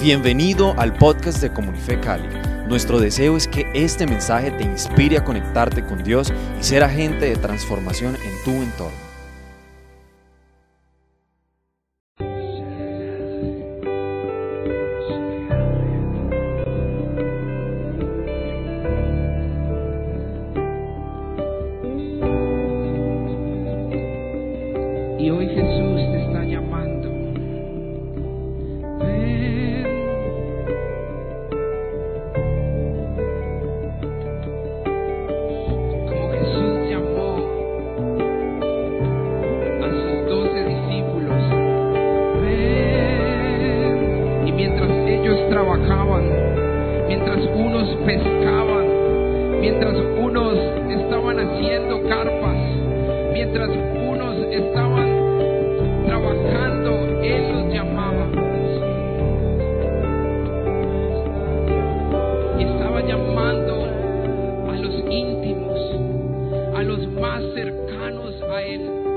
Bienvenido al podcast de Comunife Cali. Nuestro deseo es que este mensaje te inspire a conectarte con Dios y ser agente de transformación en tu entorno. más cercanos a Él.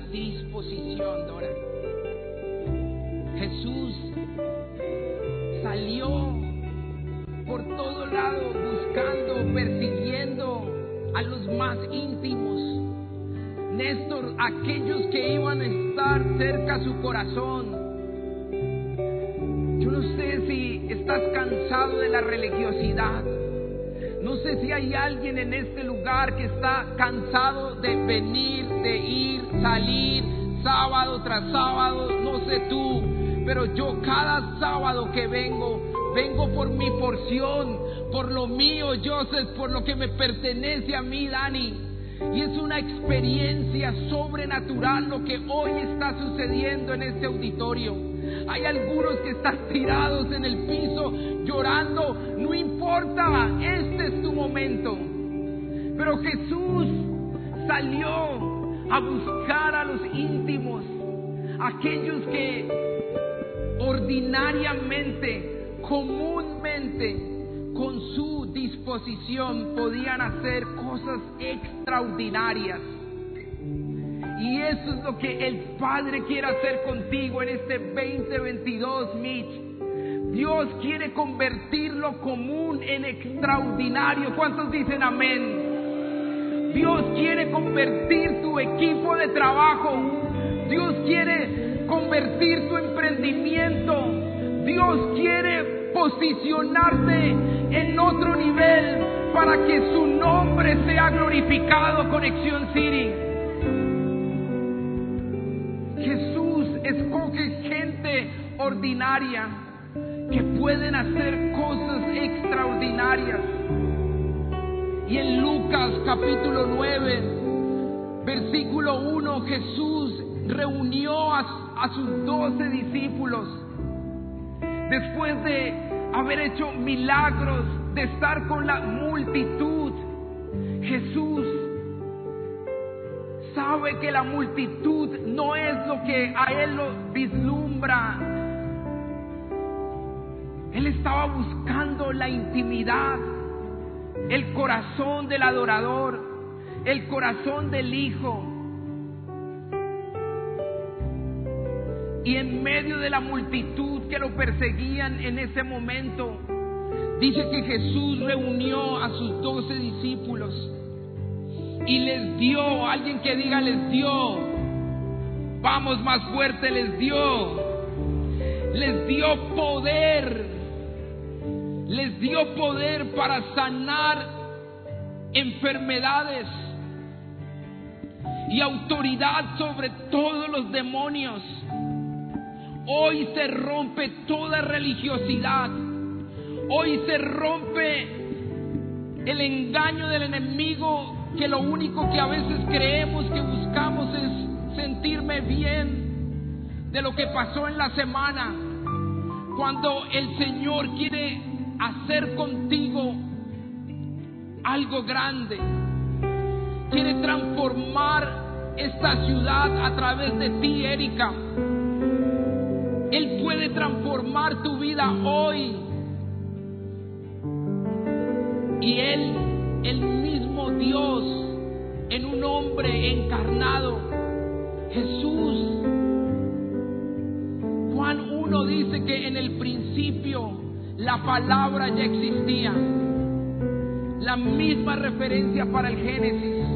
disposición, Dora. Jesús salió por todo lado buscando, persiguiendo a los más íntimos. Néstor, aquellos que iban a estar cerca a su corazón. Yo no sé si estás cansado de la religiosidad. No sé si hay alguien en este lugar que está cansado de venir ir, salir, sábado tras sábado, no sé tú, pero yo cada sábado que vengo, vengo por mi porción, por lo mío, Joseph, por lo que me pertenece a mí, Dani. Y es una experiencia sobrenatural lo que hoy está sucediendo en este auditorio. Hay algunos que están tirados en el piso llorando, no importa, este es tu momento. Pero Jesús salió a buscar a los íntimos, aquellos que ordinariamente, comúnmente, con su disposición podían hacer cosas extraordinarias. Y eso es lo que el Padre quiere hacer contigo en este 2022, Mitch. Dios quiere convertir lo común en extraordinario. ¿Cuántos dicen amén? Dios quiere convertir tu equipo de trabajo. Dios quiere convertir tu emprendimiento. Dios quiere posicionarte en otro nivel para que su nombre sea glorificado, Conexión City. Jesús escoge gente ordinaria que pueden hacer cosas extraordinarias. Y en Lucas capítulo 9, versículo 1, Jesús reunió a, a sus doce discípulos después de haber hecho milagros, de estar con la multitud, Jesús sabe que la multitud no es lo que a él lo vislumbra. Él estaba buscando la intimidad, el corazón del adorador, el corazón del Hijo. Y en medio de la multitud que lo perseguían en ese momento, dice que Jesús reunió a sus doce discípulos y les dio, alguien que diga les dio, vamos más fuerte, les dio, les dio poder, les dio poder para sanar enfermedades y autoridad sobre todos los demonios. Hoy se rompe toda religiosidad. Hoy se rompe el engaño del enemigo que lo único que a veces creemos que buscamos es sentirme bien de lo que pasó en la semana. Cuando el Señor quiere hacer contigo algo grande. Quiere transformar esta ciudad a través de ti, Erika. Él puede transformar tu vida hoy. Y Él, el mismo Dios, en un hombre encarnado, Jesús. Juan 1 dice que en el principio la palabra ya existía. La misma referencia para el Génesis.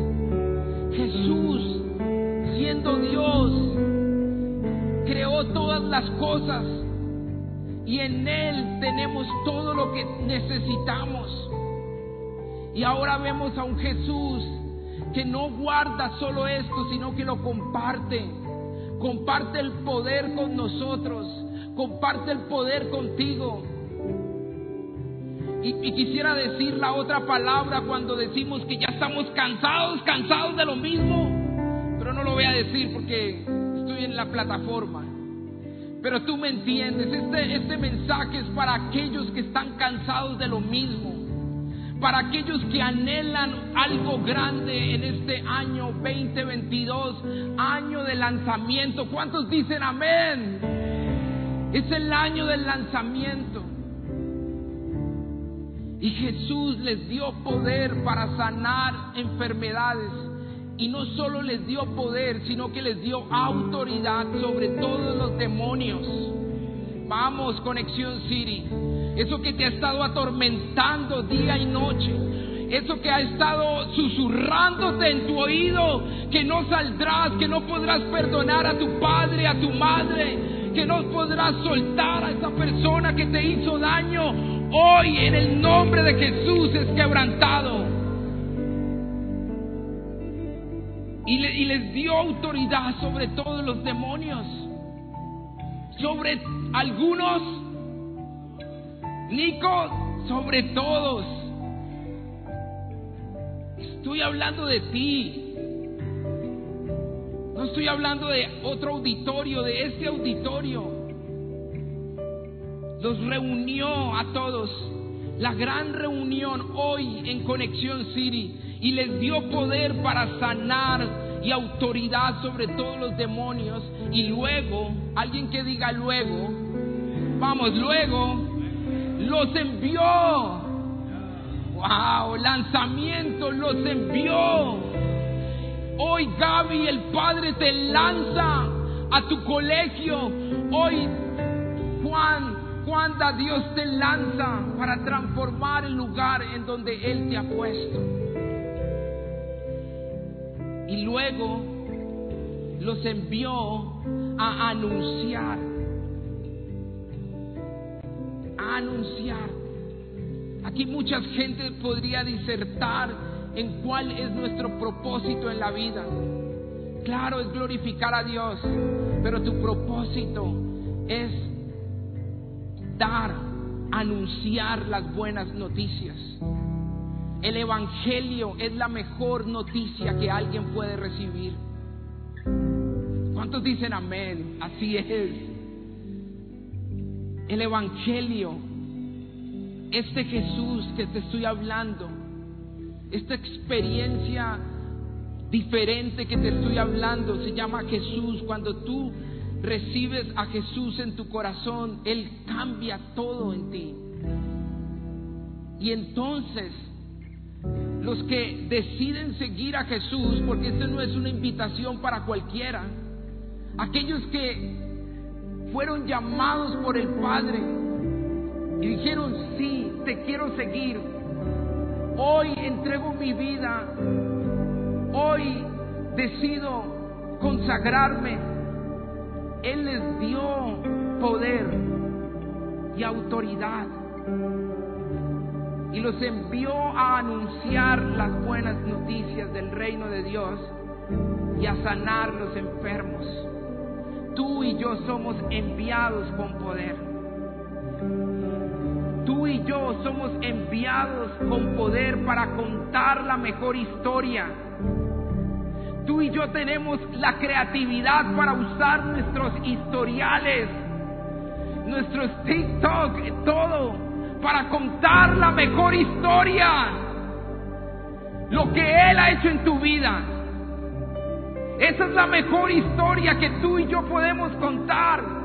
Jesús, siendo Dios, creó todas las cosas y en Él tenemos todo lo que necesitamos. Y ahora vemos a un Jesús que no guarda solo esto, sino que lo comparte. Comparte el poder con nosotros, comparte el poder contigo. Y, quisiera decir la otra palabra cuando decimos que ya estamos cansados, cansados de lo mismo. Pero no lo voy a decir porque estoy en la plataforma. Pero tú me entiendes, este, este mensaje es para aquellos que están cansados de lo mismo. Para aquellos que anhelan algo grande en este año 2022, año de lanzamiento. ¿Cuántos dicen amén? Es el año del lanzamiento. Y Jesús les dio poder para sanar enfermedades. Y no solo les dio poder, sino que les dio autoridad sobre todos los demonios. Vamos, Conexión City. Eso que te ha estado atormentando día y noche. Eso que ha estado susurrándote en tu oído, que no saldrás, que no podrás perdonar a tu padre, a tu madre, que no podrás soltar a esa persona que te hizo daño. Hoy en el nombre de Jesús es quebrantado. Y, y les dio autoridad sobre todos los demonios. Sobre algunos, Nico, sobre todos. Estoy hablando de ti. No estoy hablando de otro auditorio, de este auditorio. Los reunió a todos. La gran reunión hoy en Conexión City. Y les dio poder para sanar y autoridad sobre todos los demonios. Y luego, alguien que diga luego, vamos, luego, los envió. Wow, lanzamiento, los envió. Hoy Gaby, el Padre te lanza a tu colegio. Hoy Juan, Juanda, Dios te lanza para transformar el lugar en donde Él te ha puesto. Y luego los envió a anunciar. A anunciar. Aquí mucha gente podría disertar en cuál es nuestro propósito en la vida. Claro, es glorificar a Dios, pero tu propósito es dar, anunciar las buenas noticias. El Evangelio es la mejor noticia que alguien puede recibir. ¿Cuántos dicen amén? Así es. El Evangelio, este Jesús que te estoy hablando, esta experiencia diferente que te estoy hablando se llama Jesús. Cuando tú recibes a Jesús en tu corazón, Él cambia todo en ti. Y entonces, los que deciden seguir a Jesús, porque esta no es una invitación para cualquiera, aquellos que fueron llamados por el Padre y dijeron, sí, te quiero seguir, hoy entrego mi vida, hoy decido consagrarme, Él les dio poder y autoridad y los envió a anunciar las buenas noticias del reino de Dios y a sanar los enfermos. Tú y yo somos enviados con poder. Tú y yo somos enviados con poder para contar la mejor historia. Tú y yo tenemos la creatividad para usar nuestros historiales, nuestros TikTok, todo, para contar la mejor historia. Lo que Él ha hecho en tu vida. Esa es la mejor historia que tú y yo podemos contar.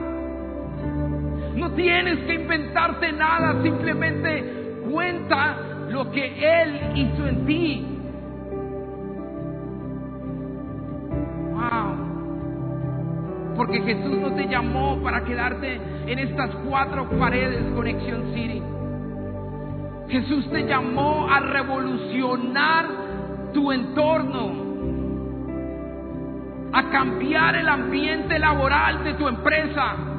No tienes que inventarte nada, simplemente cuenta lo que Él hizo en ti. Wow. Porque Jesús no te llamó para quedarte en estas cuatro paredes, Conexión City. Jesús te llamó a revolucionar tu entorno, a cambiar el ambiente laboral de tu empresa.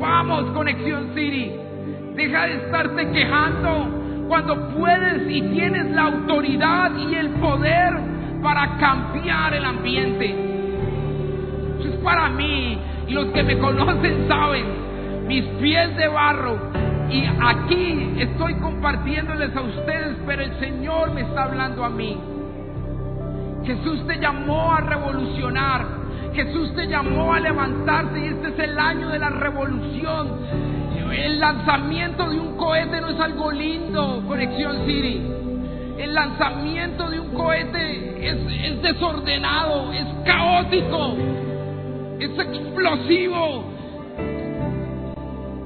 Vamos, Conexión City. Deja de estarte quejando cuando puedes y tienes la autoridad y el poder para cambiar el ambiente. Eso es para mí y los que me conocen saben, mis pies de barro. Y aquí estoy compartiéndoles a ustedes, pero el Señor me está hablando a mí. Jesús te llamó a revolucionar. Jesús te llamó a levantarte y este es el año de la revolución. El lanzamiento de un cohete no es algo lindo, Conexión City. El lanzamiento de un cohete es, es desordenado, es caótico, es explosivo.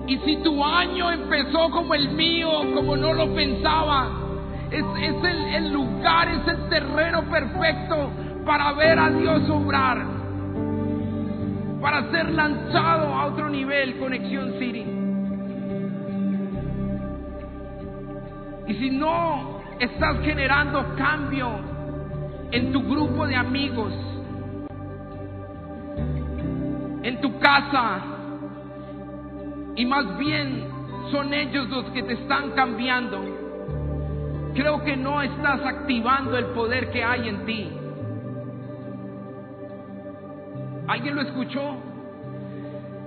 Y si tu año empezó como el mío, como no lo pensaba, es, el lugar, es el terreno perfecto para ver a Dios obrar, para ser lanzado a otro nivel, Conexión City. Y si no estás generando cambio en tu grupo de amigos, en tu casa, y más bien son ellos los que te están cambiando, creo que no estás activando el poder que hay en ti. ¿Alguien lo escuchó?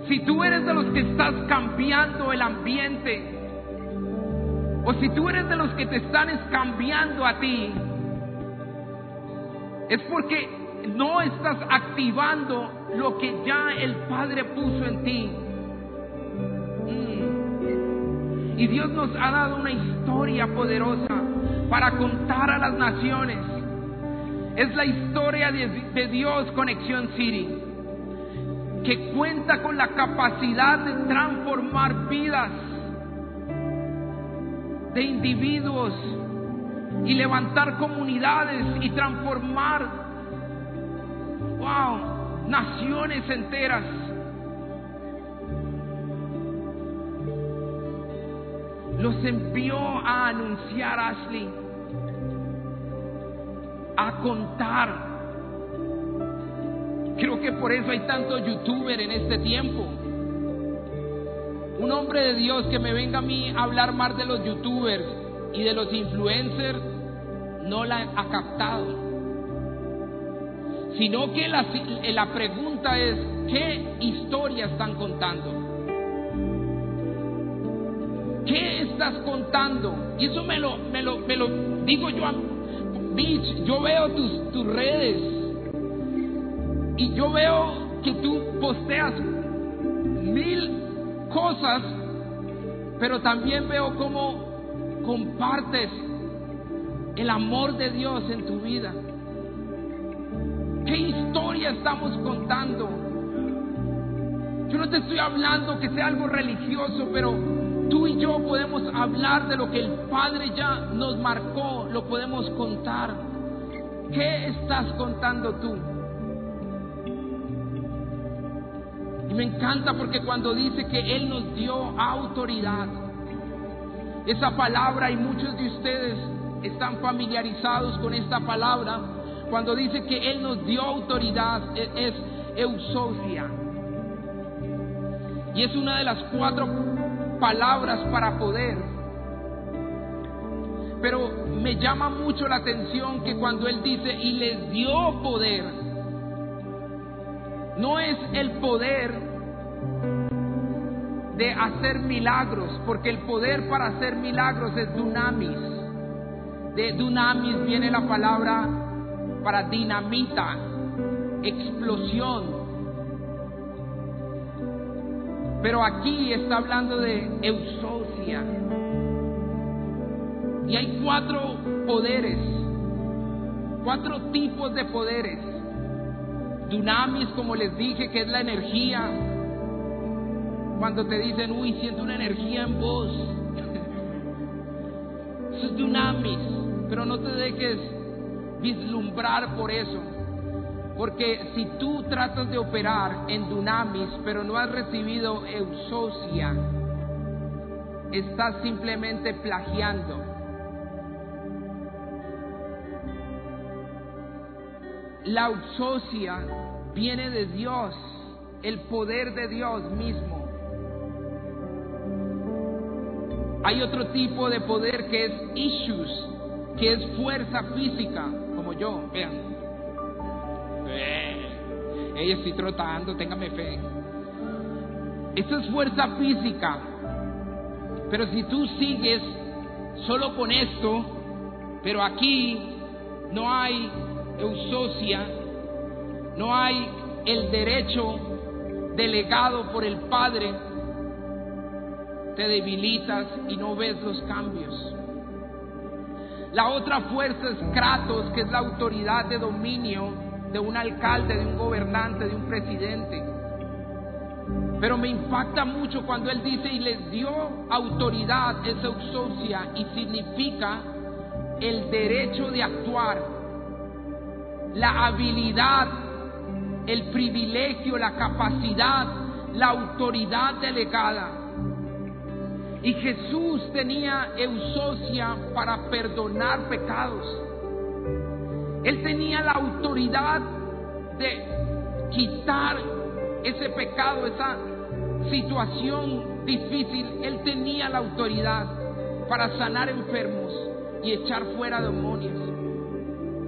Si tú eres de los que estás cambiando el ambiente, o si tú eres de los que te están cambiando a ti, es porque no estás activando lo que ya el Padre puso en ti. Mm. Y Dios nos ha dado una historia poderosa para contar a las naciones. Es la historia de, de Dios Conexión City, que cuenta con la capacidad de transformar vidas de individuos y levantar comunidades y transformar, naciones enteras. Los envió a anunciar Ashley, a contar. Creo que por eso hay tanto youtuber en este tiempo. Un hombre de Dios que me venga a mí a hablar más de los youtubers y de los influencers no la ha captado. Sino que la, la pregunta es, ¿qué historia están contando? ¿Qué estás contando? Y eso me lo, me lo, me lo digo yo a Beach, yo veo tus, tus redes y yo veo que tú posteas mil cosas, pero también veo cómo compartes el amor de Dios en tu vida. ¿Qué historia estamos contando? Yo no te estoy hablando que sea algo religioso, pero tú y yo podemos hablar de lo que el Padre ya nos marcó, lo podemos contar. ¿Qué estás contando tú? Y me encanta porque cuando dice que Él nos dio autoridad, esa palabra y muchos de ustedes están familiarizados con esta palabra, cuando dice que Él nos dio autoridad, e-, es eusocia. Y es una de las cuatro palabras para poder. Pero me llama mucho la atención que cuando Él dice y les dio poder, no es el poder de hacer milagros, porque el poder para hacer milagros es dunamis. De dunamis viene la palabra para dinamita, explosión. Pero aquí está hablando de eusocia. Y hay cuatro poderes, cuatro tipos de poderes. Dunamis, como les dije, que es la energía. Cuando te dicen, uy, siento una energía en vos. Eso es dunamis, pero no te dejes vislumbrar por eso. Porque si tú tratas de operar en dunamis, pero no has recibido eusocia, estás simplemente plagiando. La eusocia viene de Dios, el poder de Dios mismo. Hay otro tipo de poder que es issues, que es fuerza física, como yo, vean. Eh, ella estoy trotando, téngame fe. Eso es fuerza física. Pero si tú sigues solo con esto, pero aquí no hay eusocia, no hay el derecho delegado por el Padre, te debilitas y no ves los cambios. La otra fuerza es Kratos, que es la autoridad de dominio de un alcalde, de un gobernante, de un presidente. Pero me impacta mucho cuando él dice y les dio autoridad, esa eusocia, y significa el derecho de actuar, la habilidad, el privilegio, la capacidad, la autoridad delegada. Y Jesús tenía eusocia para perdonar pecados. Él tenía la autoridad de quitar ese pecado, esa situación difícil. Él tenía la autoridad para sanar enfermos y echar fuera demonios.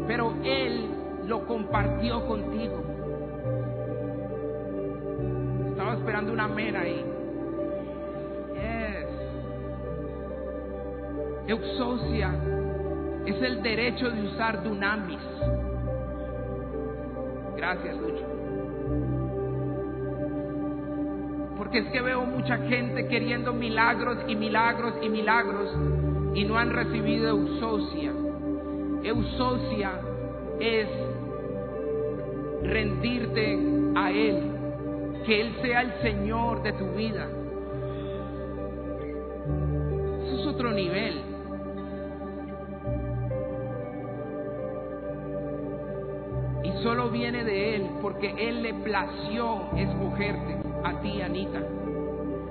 Pero Él lo compartió contigo. esperando una amén ahí. Yes. Euxosia es el derecho de usar dunamis. Gracias, Lucho. Porque es que veo mucha gente queriendo milagros y milagros y milagros y no han recibido eusocia. Eusocia es rendirte a Él, que Él sea el Señor de tu vida. Eso es otro nivel. Y solo viene de Él porque Él le plació escogerte a ti, Anita,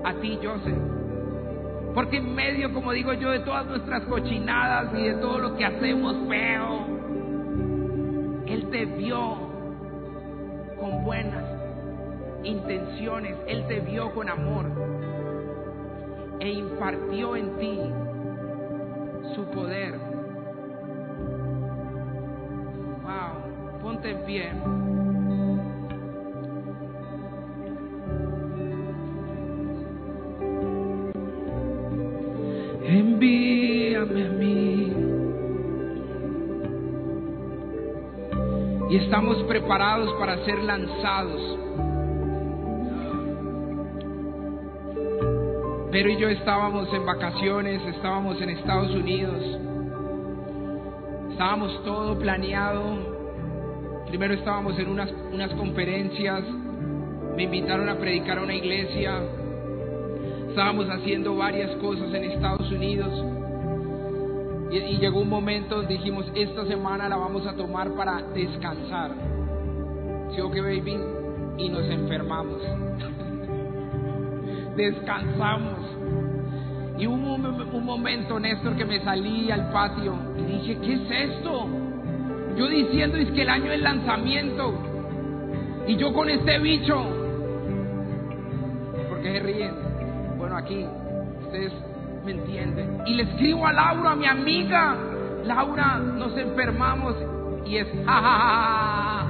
a ti, Joseph. Porque en medio, como digo yo, de todas nuestras cochinadas y de todo lo que hacemos feo, Él te vio buenas intenciones, Él te vio con amor e impartió en ti su poder. Wow, ponte en. Envíame a mí. Y estamos preparados para ser lanzados. Pero y yo estábamos en vacaciones, estábamos en Estados Unidos, estábamos todo planeado. Primero estábamos en unas, unas conferencias, me invitaron a predicar a una iglesia, estábamos haciendo varias cosas en Estados Unidos. Y, llegó un momento donde dijimos, esta semana la vamos a tomar para descansar. ¿Sí o qué, baby? Y nos enfermamos. Descansamos. Y hubo un, un momento, Néstor, que me salí al patio y dije, ¿qué es esto? Yo diciendo, es que el año del lanzamiento. Y yo con este bicho. ¿Por qué se ríen? Bueno, aquí, ustedes me entienden. Y le escribo a Laura, a mi amiga. Laura, nos enfermamos. Y es, ja, ja, ja, ja.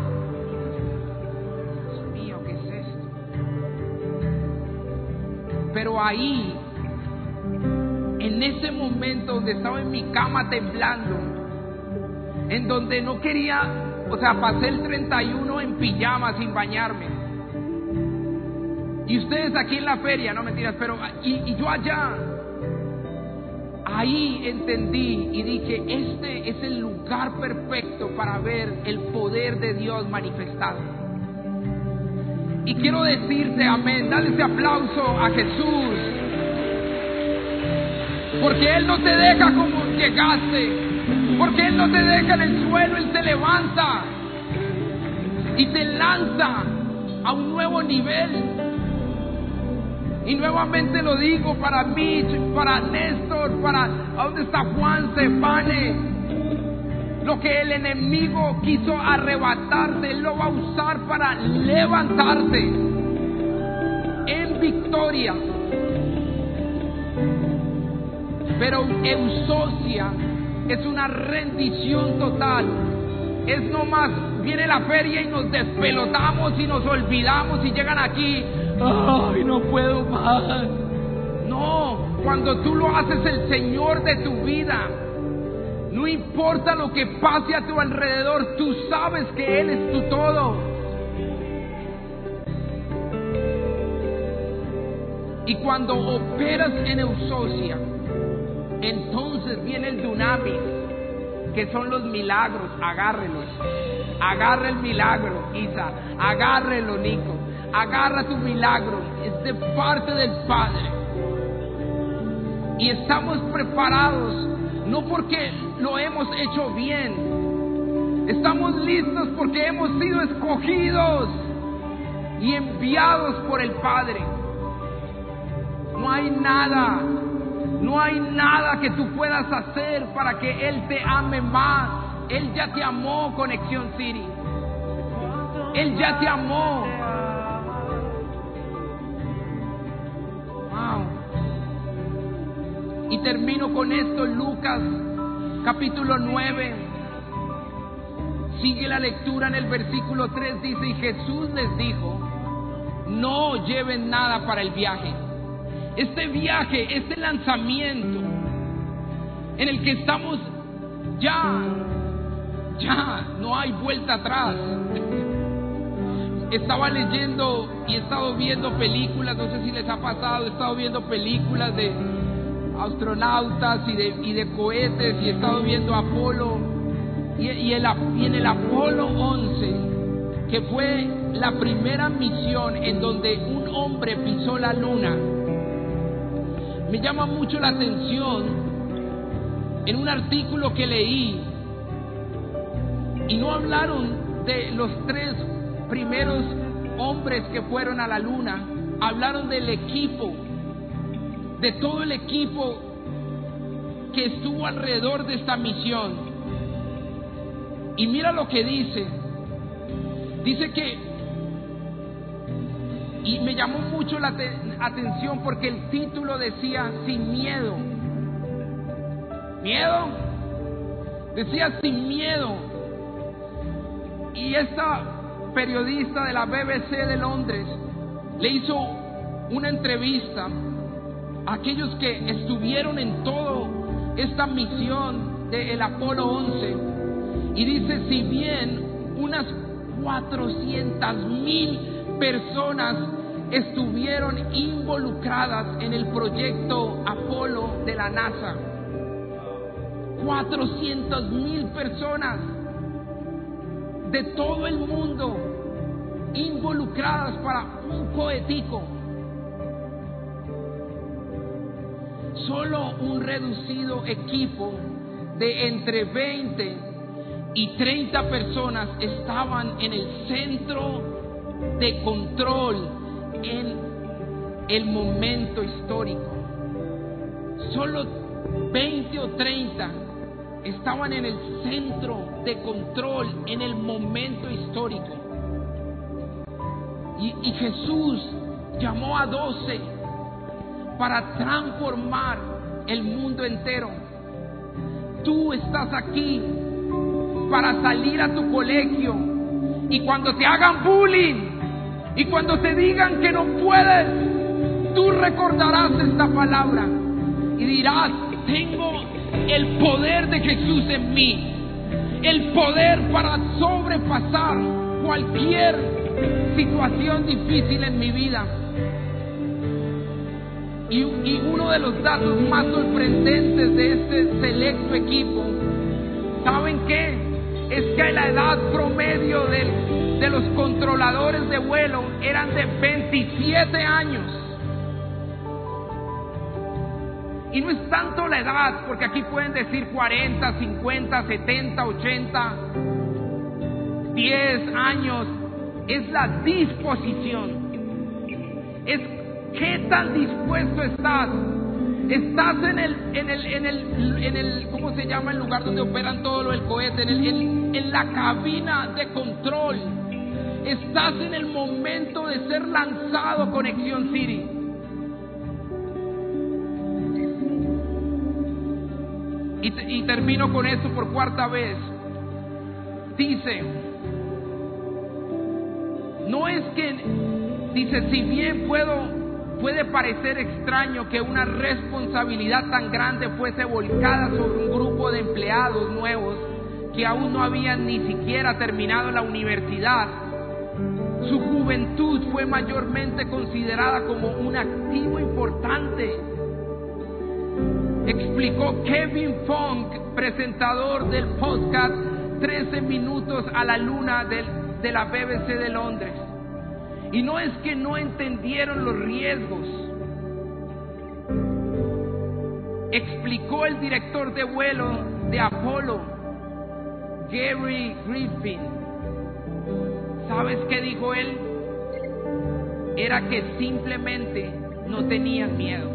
Dios mío, ¿qué es esto? Pero ahí, en ese momento donde estaba en mi cama temblando, en donde no quería, o sea, pasé el 31 en pijama sin bañarme. Y ustedes aquí en la feria, no mentiras, pero y yo allá, ahí entendí y dije, este es el lugar perfecto para ver el poder de Dios manifestado. Y quiero decirte, amén, dale ese aplauso a Jesús. Porque Él no te deja como llegaste. Porque Él no te deja en el suelo, Él te levanta. Y te lanza a un nuevo nivel. Y nuevamente lo digo para Mitch, para Néstor, para ¿a dónde está Juan Stefane? Lo que el enemigo quiso arrebatarte, Él lo va a usar para levantarte en victoria. Pero eusocia es una rendición total. Es nomás, viene la feria y nos despelotamos y nos olvidamos y llegan aquí. Ay, no puedo más. No, cuando tú lo haces el Señor de tu vida, no importa lo que pase a tu alrededor, tú sabes que Él es tu todo. Y cuando operas en eusocia, entonces viene el dunamis, que son los milagros. Agárrelos. Agarra el milagro, Isa. Agárrelo, Nico. Agarra tu milagro. Es de parte del Padre. Y estamos preparados, no porque lo hemos hecho bien. Estamos listos porque hemos sido escogidos y enviados por el Padre. No hay nada no hay nada que tú puedas hacer para que Él te ame más. Él ya te amó, Conexión City. Él ya te amó. Wow. Y termino con esto, Lucas capítulo 9. Sigue la lectura en el versículo 3, dice, y Jesús les dijo, no lleven nada para el viaje. Este viaje, este lanzamiento en el que estamos ya, ya, no hay vuelta atrás. Estaba leyendo y he estado viendo películas, no sé si les ha pasado, he estado viendo películas de astronautas y de, y de cohetes y he estado viendo Apolo y, y el- y en el Apolo 11, que fue la primera misión en donde un hombre pisó la luna, me llama mucho la atención en un artículo que leí y no hablaron de los tres primeros hombres que fueron a la luna, hablaron del equipo, de todo el equipo que estuvo alrededor de esta misión. Y mira lo que dice. Dice que, y me llamó mucho la te- atención porque el título decía, sin miedo. ¿Miedo? Decía, sin miedo. Y esta periodista de la BBC de Londres le hizo una entrevista a aquellos que estuvieron en toda esta misión del Apolo 11 y dice si bien unas 400 mil personas estuvieron involucradas en el proyecto Apolo de la NASA 400 mil personas de todo el mundo involucradas para un cohetico. Solo un reducido equipo de entre 20 y 30 personas estaban en el centro de control en el momento histórico. Solo 20 o 30 estaban en el centro de control en el momento histórico. Y, Jesús llamó a 12 para transformar el mundo entero. Tú estás aquí para salir a tu colegio y cuando te hagan bullying y cuando te digan que no puedes, tú recordarás esta palabra y dirás, tengo el poder de Jesús en mí, el poder para sobrepasar cualquier situación difícil en mi vida. Y, uno de los datos más sorprendentes de este selecto equipo, ¿saben qué? Es que la edad promedio del- de los controladores de vuelo eran de 27 años. Y no es tanto la edad, porque aquí pueden decir 40, 50, 70, 80, 10 años. Es la disposición. Es qué tan dispuesto estás. Estás en el, en el, en el, en el, ¿cómo se llama el lugar donde operan todo lo del cohete? En, el- en- en la cabina de control. Estás en el momento de ser lanzado Conexión City. Y, te- y termino con esto por cuarta vez. Dice, no es que, dice, si bien puedo, puede parecer extraño que una responsabilidad tan grande fuese volcada sobre un grupo de empleados nuevos que aún no habían ni siquiera terminado la universidad, su juventud fue mayormente considerada como un activo importante explicó Kevin Funk, presentador del podcast 13 minutos a la luna del- de la BBC de Londres. Y no es que no entendieron los riesgos. Explicó el director de vuelo de Apolo, Gary Griffin. ¿Sabes qué dijo él? Era que simplemente no tenían miedo.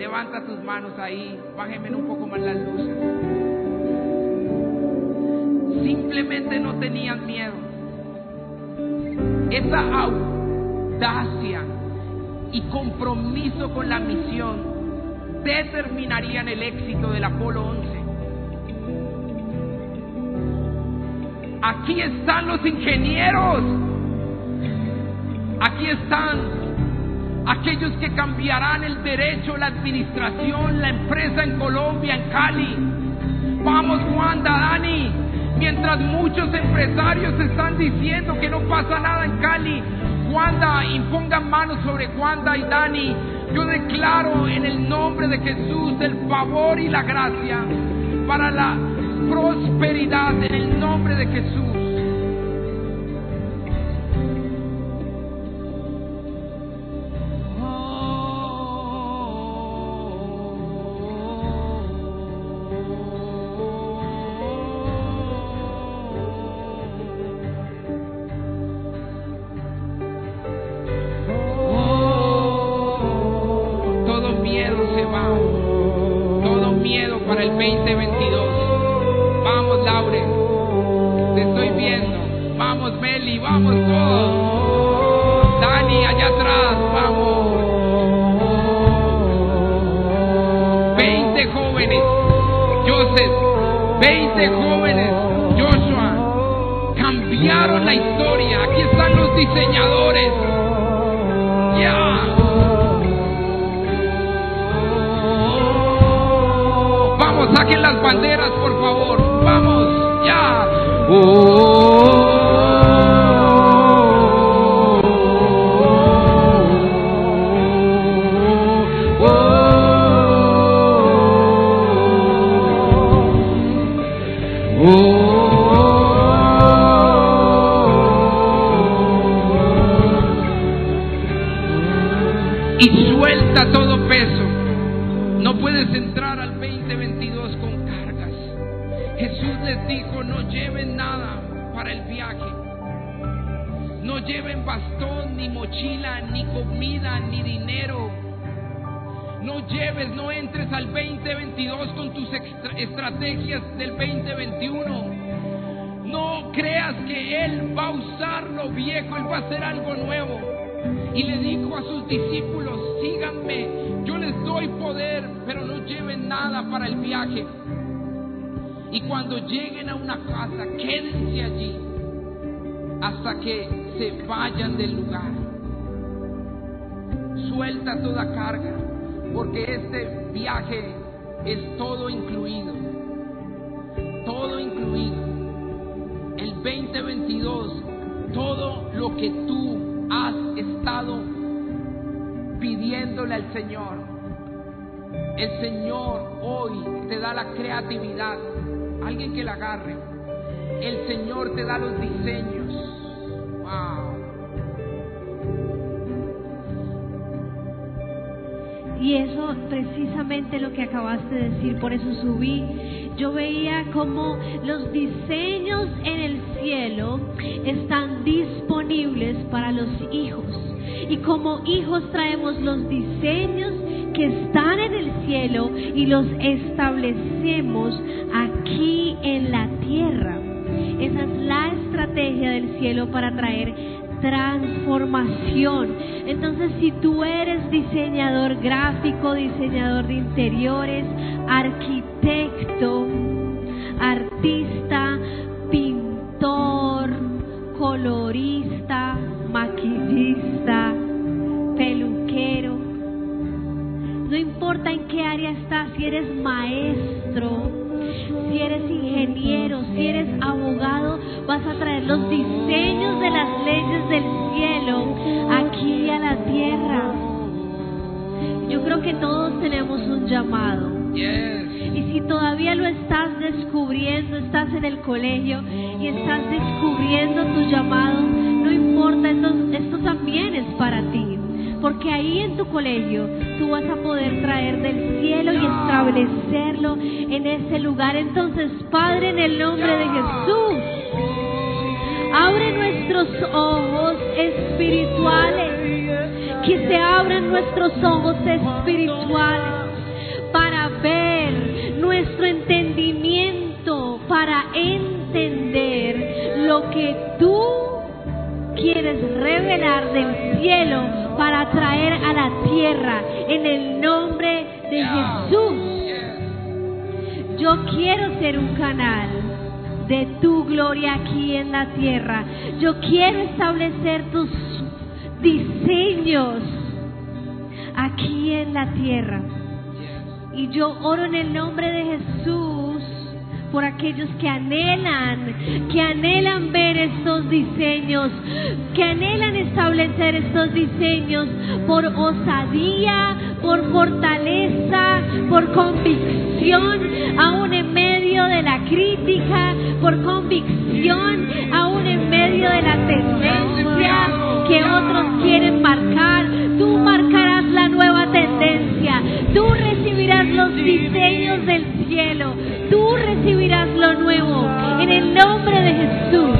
Levanta tus manos ahí, bájenme un poco más las luces. Simplemente no tenían miedo. Esa audacia y compromiso con la misión determinarían el éxito del Apolo 11. Aquí están los ingenieros. Aquí están aquellos que cambiarán el derecho, la administración, la empresa en Colombia, en Cali. Vamos, Wanda, Dani. Mientras muchos empresarios están diciendo que no pasa nada en Cali, Wanda, impongan manos sobre Wanda y Dani. Yo declaro en el nombre de Jesús el favor y la gracia para la prosperidad en el nombre de Jesús. Diseñadores. Ya. Vamos, saquen las banderas, por favor. Vamos, ya. Y viaje. Y cuando lleguen a una casa, quédense allí hasta que se vayan del lugar. Suelta toda carga, porque este viaje es todo incluido. Todo incluido. El 2022, todo lo que tú has estado pidiéndole al Señor. El Señor hoy te da la creatividad. Alguien que la agarre. El Señor te da los diseños. Wow. Y eso precisamente lo que acabaste de decir, por eso subí. Yo veía como los diseños en el cielo están disponibles para los hijos. Y como hijos traemos los diseños que están en el cielo y los establecemos aquí en la tierra. Esa es la estrategia del cielo para traer transformación. Entonces, si tú eres diseñador gráfico, diseñador de interiores, arquitecto, artista, pintor, colorista, maquillista, importa en qué área estás, si eres maestro, si eres ingeniero, si eres abogado, vas a traer los diseños de las leyes del cielo aquí a la tierra. Yo creo que todos tenemos un llamado. Y si todavía lo estás descubriendo, estás en el colegio y estás descubriendo tu llamado, no importa, esto, esto también es para ti. Porque ahí en tu colegio tú vas a poder traer del cielo y establecerlo en ese lugar. Entonces, Padre, en el nombre de Jesús, abre nuestros ojos espirituales. Que se abran nuestros ojos espirituales para ver nuestro entendimiento, para entender lo que tú quieres revelar del cielo traer a la tierra en el nombre de Jesús. Yo quiero ser un canal de tu gloria aquí en la tierra. Yo quiero establecer tus diseños aquí en la tierra. Y yo oro en el nombre de Jesús por aquellos que anhelan, que anhelan ver estos diseños, que anhelan establecer estos diseños por osadía, por fortaleza, por convicción, aún en medio de la crítica, por convicción, aún en medio de la tendencia que otros quieren marcar. Tú marcarás la nueva tendencia, tú recibirás los diseños del cielo recibirás lo nuevo. En el nombre de Jesús.